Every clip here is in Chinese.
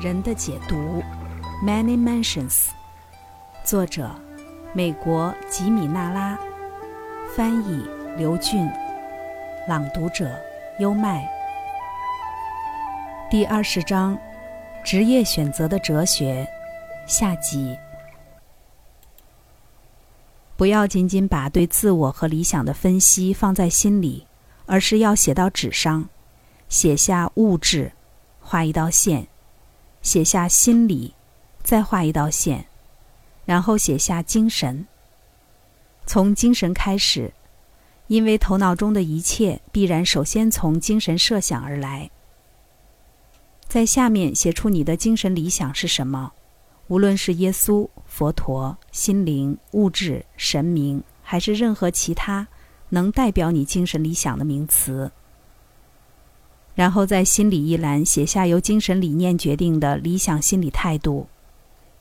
人的解读，Many Mansions，作者，美国吉米纳拉，翻译刘俊，朗读者优麦。第二十章，职业选择的哲学，下集。不要仅仅把对自我和理想的分析放在心里，而是要写到纸上，写下物质，画一道线。写下心理，再画一道线，然后写下精神。从精神开始，因为头脑中的一切必然首先从精神设想而来。在下面写出你的精神理想是什么，无论是耶稣、佛陀、心灵、物质、神明，还是任何其他能代表你精神理想的名词。然后在心理一栏写下由精神理念决定的理想心理态度，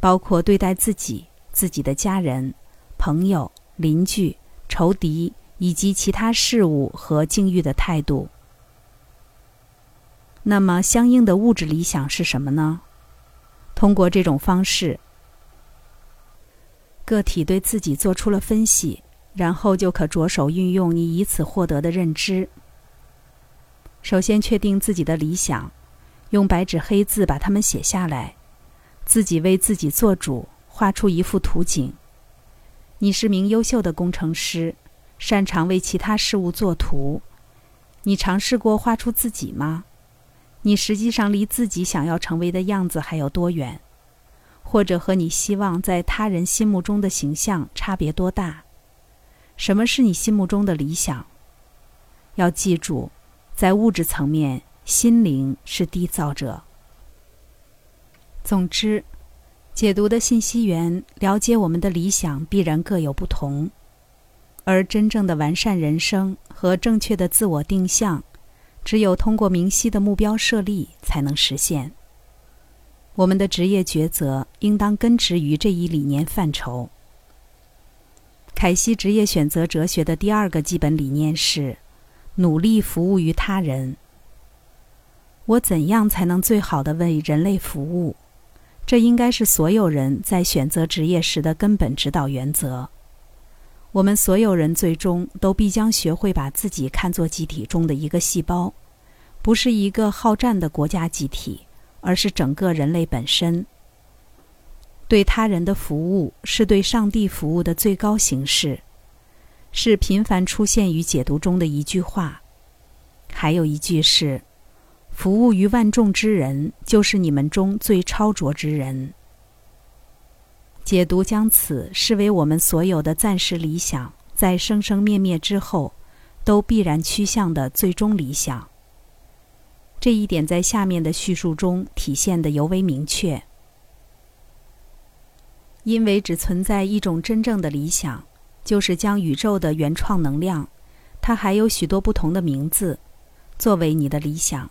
包括对待自己、自己的家人、朋友、邻居、仇敌以及其他事物和境遇的态度。那么，相应的物质理想是什么呢？通过这种方式，个体对自己做出了分析，然后就可着手运用你以此获得的认知。首先确定自己的理想，用白纸黑字把它们写下来，自己为自己做主，画出一幅图景。你是名优秀的工程师，擅长为其他事物作图。你尝试过画出自己吗？你实际上离自己想要成为的样子还有多远？或者和你希望在他人心目中的形象差别多大？什么是你心目中的理想？要记住。在物质层面，心灵是缔造者。总之，解读的信息源了解我们的理想必然各有不同，而真正的完善人生和正确的自我定向，只有通过明晰的目标设立才能实现。我们的职业抉择应当根植于这一理念范畴。凯西职业选择哲学的第二个基本理念是。努力服务于他人。我怎样才能最好的为人类服务？这应该是所有人在选择职业时的根本指导原则。我们所有人最终都必将学会把自己看作集体中的一个细胞，不是一个好战的国家集体，而是整个人类本身。对他人的服务是对上帝服务的最高形式。是频繁出现于解读中的一句话，还有一句是：“服务于万众之人，就是你们中最超卓之人。”解读将此视为我们所有的暂时理想，在生生灭灭之后，都必然趋向的最终理想。这一点在下面的叙述中体现的尤为明确，因为只存在一种真正的理想。就是将宇宙的原创能量，它还有许多不同的名字，作为你的理想，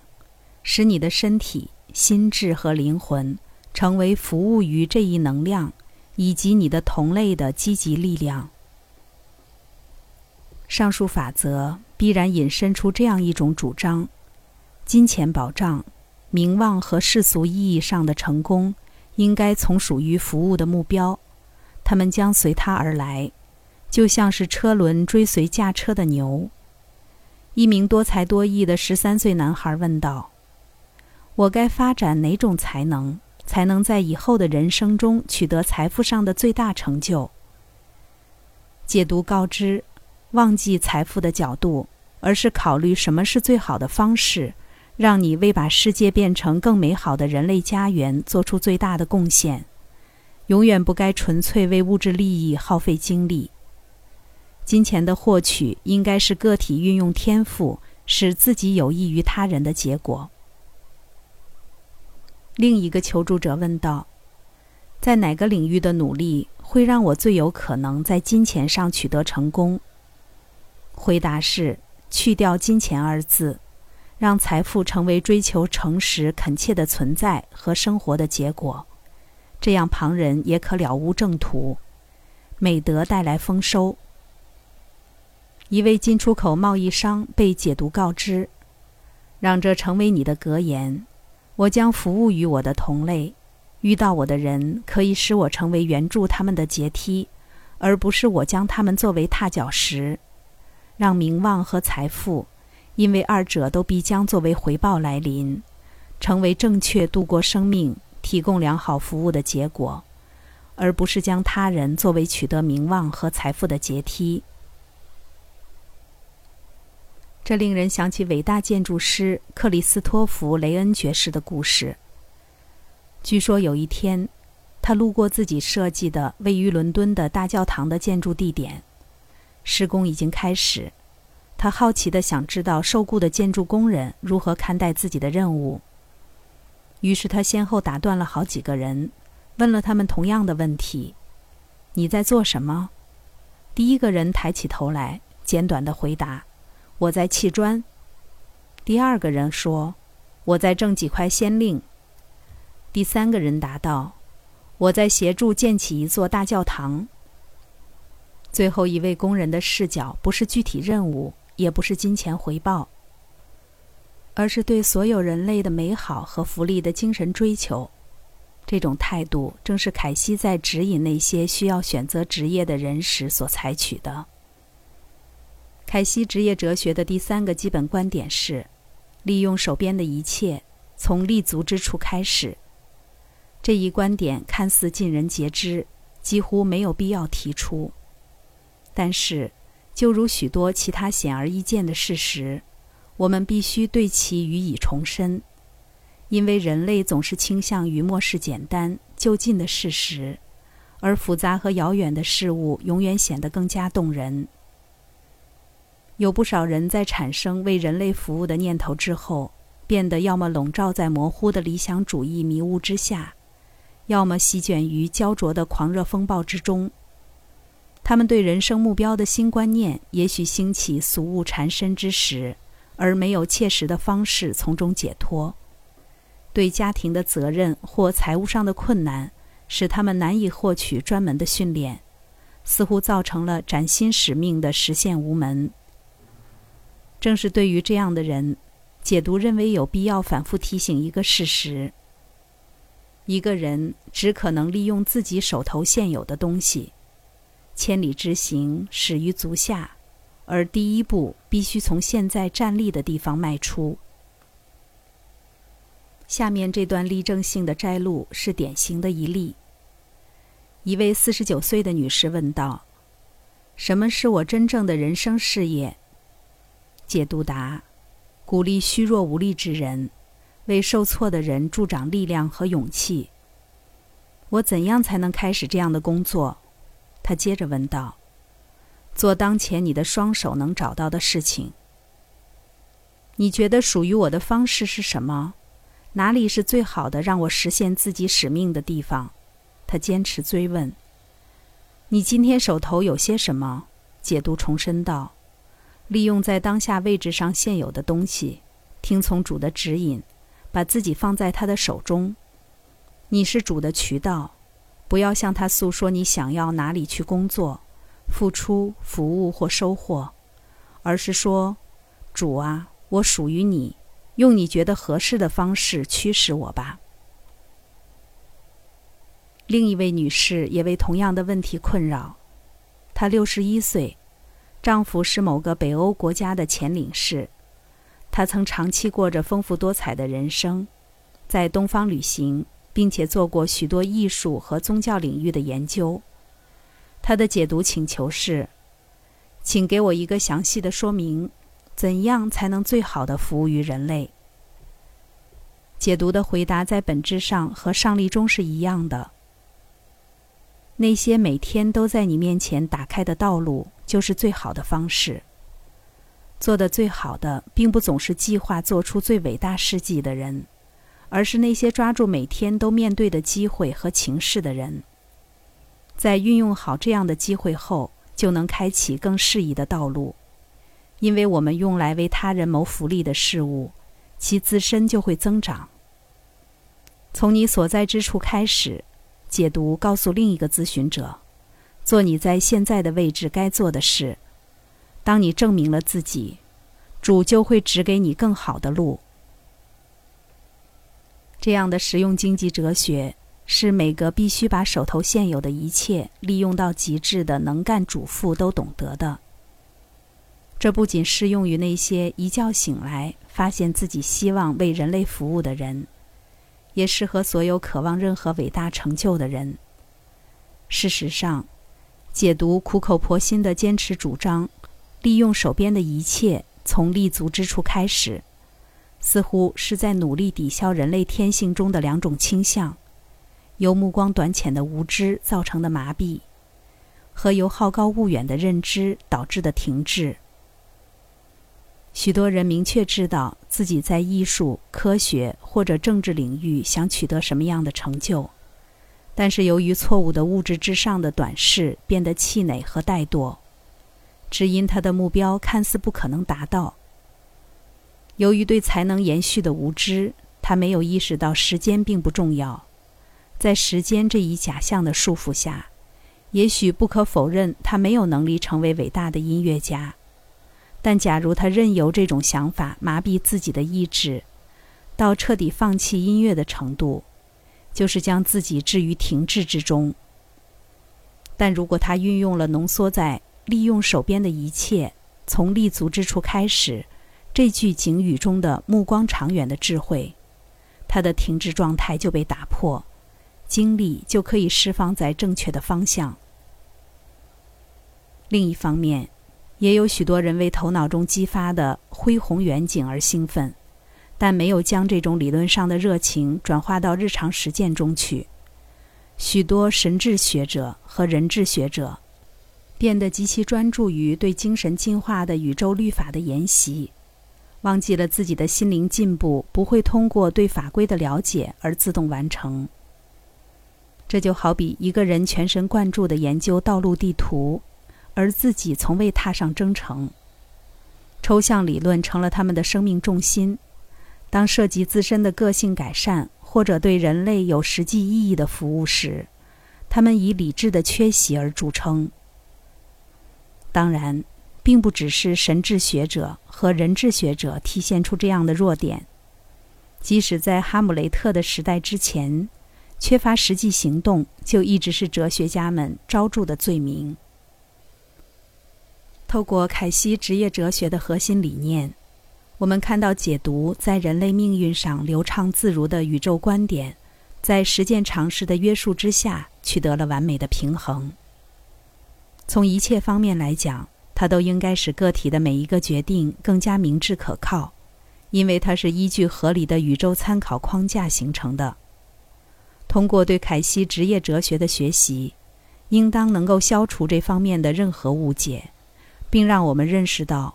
使你的身体、心智和灵魂成为服务于这一能量以及你的同类的积极力量。上述法则必然引申出这样一种主张：金钱保障、名望和世俗意义上的成功，应该从属于服务的目标，他们将随它而来。就像是车轮追随驾车的牛。一名多才多艺的十三岁男孩问道：“我该发展哪种才能，才能在以后的人生中取得财富上的最大成就？”解读告知：忘记财富的角度，而是考虑什么是最好的方式，让你为把世界变成更美好的人类家园做出最大的贡献。永远不该纯粹为物质利益耗费精力。金钱的获取应该是个体运用天赋，使自己有益于他人的结果。另一个求助者问道：“在哪个领域的努力会让我最有可能在金钱上取得成功？”回答是：去掉“金钱”二字，让财富成为追求诚实、恳切的存在和生活的结果，这样旁人也可了无正途。美德带来丰收。一位进出口贸易商被解读告知：“让这成为你的格言。我将服务于我的同类，遇到我的人可以使我成为援助他们的阶梯，而不是我将他们作为踏脚石。让名望和财富，因为二者都必将作为回报来临，成为正确度过生命、提供良好服务的结果，而不是将他人作为取得名望和财富的阶梯。这令人想起伟大建筑师克里斯托弗·雷恩爵士的故事。据说有一天，他路过自己设计的位于伦敦的大教堂的建筑地点，施工已经开始。他好奇的想知道受雇的建筑工人如何看待自己的任务。于是他先后打断了好几个人，问了他们同样的问题：“你在做什么？”第一个人抬起头来，简短的回答。我在砌砖。第二个人说：“我在挣几块先令。”第三个人答道：“我在协助建起一座大教堂。”最后一位工人的视角不是具体任务，也不是金钱回报，而是对所有人类的美好和福利的精神追求。这种态度正是凯西在指引那些需要选择职业的人时所采取的。凯西职业哲学的第三个基本观点是：利用手边的一切，从立足之处开始。这一观点看似尽人皆知，几乎没有必要提出。但是，就如许多其他显而易见的事实，我们必须对其予以重申，因为人类总是倾向于漠视简单就近的事实，而复杂和遥远的事物永远显得更加动人。有不少人在产生为人类服务的念头之后，变得要么笼罩在模糊的理想主义迷雾之下，要么席卷于焦灼的狂热风暴之中。他们对人生目标的新观念，也许兴起俗物缠身之时，而没有切实的方式从中解脱。对家庭的责任或财务上的困难，使他们难以获取专门的训练，似乎造成了崭新使命的实现无门。正是对于这样的人，解读认为有必要反复提醒一个事实：一个人只可能利用自己手头现有的东西。千里之行，始于足下，而第一步必须从现在站立的地方迈出。下面这段例证性的摘录是典型的一例。一位四十九岁的女士问道：“什么是我真正的人生事业？”解读答：鼓励虚弱无力之人，为受挫的人助长力量和勇气。我怎样才能开始这样的工作？他接着问道：“做当前你的双手能找到的事情。你觉得属于我的方式是什么？哪里是最好的让我实现自己使命的地方？”他坚持追问：“你今天手头有些什么？”解读重申道。利用在当下位置上现有的东西，听从主的指引，把自己放在他的手中。你是主的渠道，不要向他诉说你想要哪里去工作、付出、服务或收获，而是说：“主啊，我属于你，用你觉得合适的方式驱使我吧。”另一位女士也为同样的问题困扰，她六十一岁。丈夫是某个北欧国家的前领事，他曾长期过着丰富多彩的人生，在东方旅行，并且做过许多艺术和宗教领域的研究。他的解读请求是：请给我一个详细的说明，怎样才能最好的服务于人类？解读的回答在本质上和上例中是一样的。那些每天都在你面前打开的道路。就是最好的方式。做的最好的，并不总是计划做出最伟大事迹的人，而是那些抓住每天都面对的机会和情势的人。在运用好这样的机会后，就能开启更适宜的道路。因为我们用来为他人谋福利的事物，其自身就会增长。从你所在之处开始，解读告诉另一个咨询者。做你在现在的位置该做的事。当你证明了自己，主就会指给你更好的路。这样的实用经济哲学，是每个必须把手头现有的一切利用到极致的能干主妇都懂得的。这不仅适用于那些一觉醒来发现自己希望为人类服务的人，也适合所有渴望任何伟大成就的人。事实上，解读苦口婆心的坚持主张，利用手边的一切从立足之处开始。似乎是在努力抵消人类天性中的两种倾向：由目光短浅的无知造成的麻痹，和由好高骛远的认知导致的停滞。许多人明确知道自己在艺术、科学或者政治领域想取得什么样的成就，但是由于错误的物质至上的短视，变得气馁和怠惰，只因他的目标看似不可能达到。由于对才能延续的无知，他没有意识到时间并不重要。在时间这一假象的束缚下，也许不可否认他没有能力成为伟大的音乐家。但假如他任由这种想法麻痹自己的意志，到彻底放弃音乐的程度，就是将自己置于停滞之中。但如果他运用了浓缩在利用手边的一切，从立足之处开始。这句警语中的目光长远的智慧，他的停滞状态就被打破，精力就可以释放在正确的方向。另一方面，也有许多人为头脑中激发的恢宏远景而兴奋，但没有将这种理论上的热情转化到日常实践中去。许多神智学者和人智学者变得极其专注于对精神进化的宇宙律法的研习。忘记了自己的心灵进步不会通过对法规的了解而自动完成。这就好比一个人全神贯注地研究道路地图，而自己从未踏上征程。抽象理论成了他们的生命重心。当涉及自身的个性改善或者对人类有实际意义的服务时，他们以理智的缺席而著称。当然。并不只是神智学者和人智学者体现出这样的弱点，即使在哈姆雷特的时代之前，缺乏实际行动就一直是哲学家们招著的罪名。透过凯西职业哲学的核心理念，我们看到解读在人类命运上流畅自如的宇宙观点，在实践常识的约束之下取得了完美的平衡。从一切方面来讲。它都应该使个体的每一个决定更加明智可靠，因为它是依据合理的宇宙参考框架形成的。通过对凯西职业哲学的学习，应当能够消除这方面的任何误解，并让我们认识到，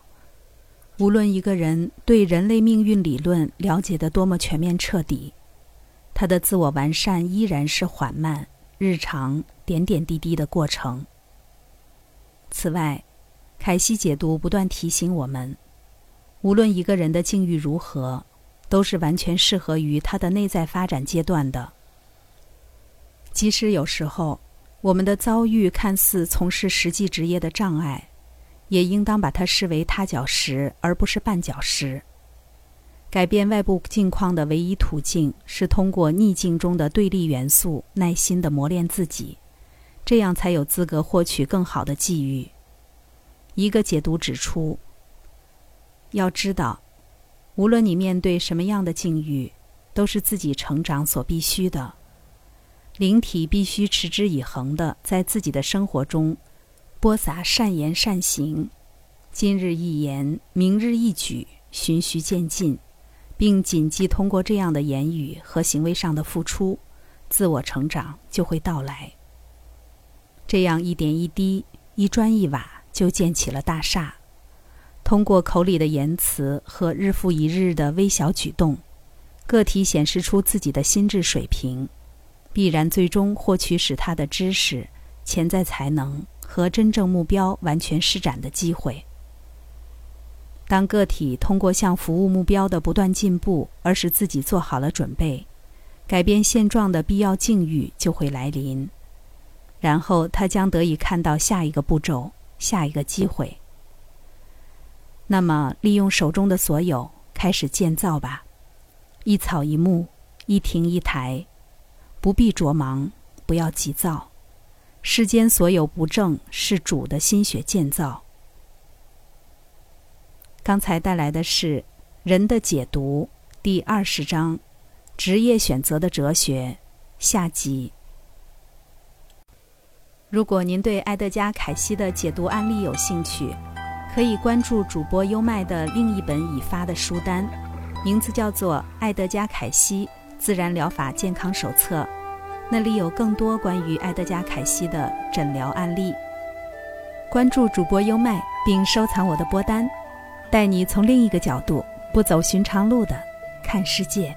无论一个人对人类命运理论了解的多么全面彻底，他的自我完善依然是缓慢、日常、点点滴滴的过程。此外，凯西解读不断提醒我们，无论一个人的境遇如何，都是完全适合于他的内在发展阶段的。即使有时候我们的遭遇看似从事实际职业的障碍，也应当把它视为踏脚石，而不是绊脚石。改变外部境况的唯一途径是通过逆境中的对立元素，耐心的磨练自己，这样才有资格获取更好的际遇。一个解读指出：要知道，无论你面对什么样的境遇，都是自己成长所必须的。灵体必须持之以恒的在自己的生活中播撒善言善行，今日一言，明日一举，循序渐进，并谨记通过这样的言语和行为上的付出，自我成长就会到来。这样一点一滴，一砖一瓦。就建起了大厦。通过口里的言辞和日复一日的微小举动，个体显示出自己的心智水平，必然最终获取使他的知识、潜在才能和真正目标完全施展的机会。当个体通过向服务目标的不断进步而使自己做好了准备，改变现状的必要境遇就会来临，然后他将得以看到下一个步骤。下一个机会，那么利用手中的所有，开始建造吧，一草一木，一亭一台，不必着忙，不要急躁。世间所有不正，是主的心血建造。刚才带来的是《人的解读》第二十章：职业选择的哲学下集。如果您对埃德加·凯西的解读案例有兴趣，可以关注主播优麦的另一本已发的书单，名字叫做《埃德加·凯西自然疗法健康手册》，那里有更多关于埃德加·凯西的诊疗案例。关注主播优麦，并收藏我的播单，带你从另一个角度、不走寻常路的看世界。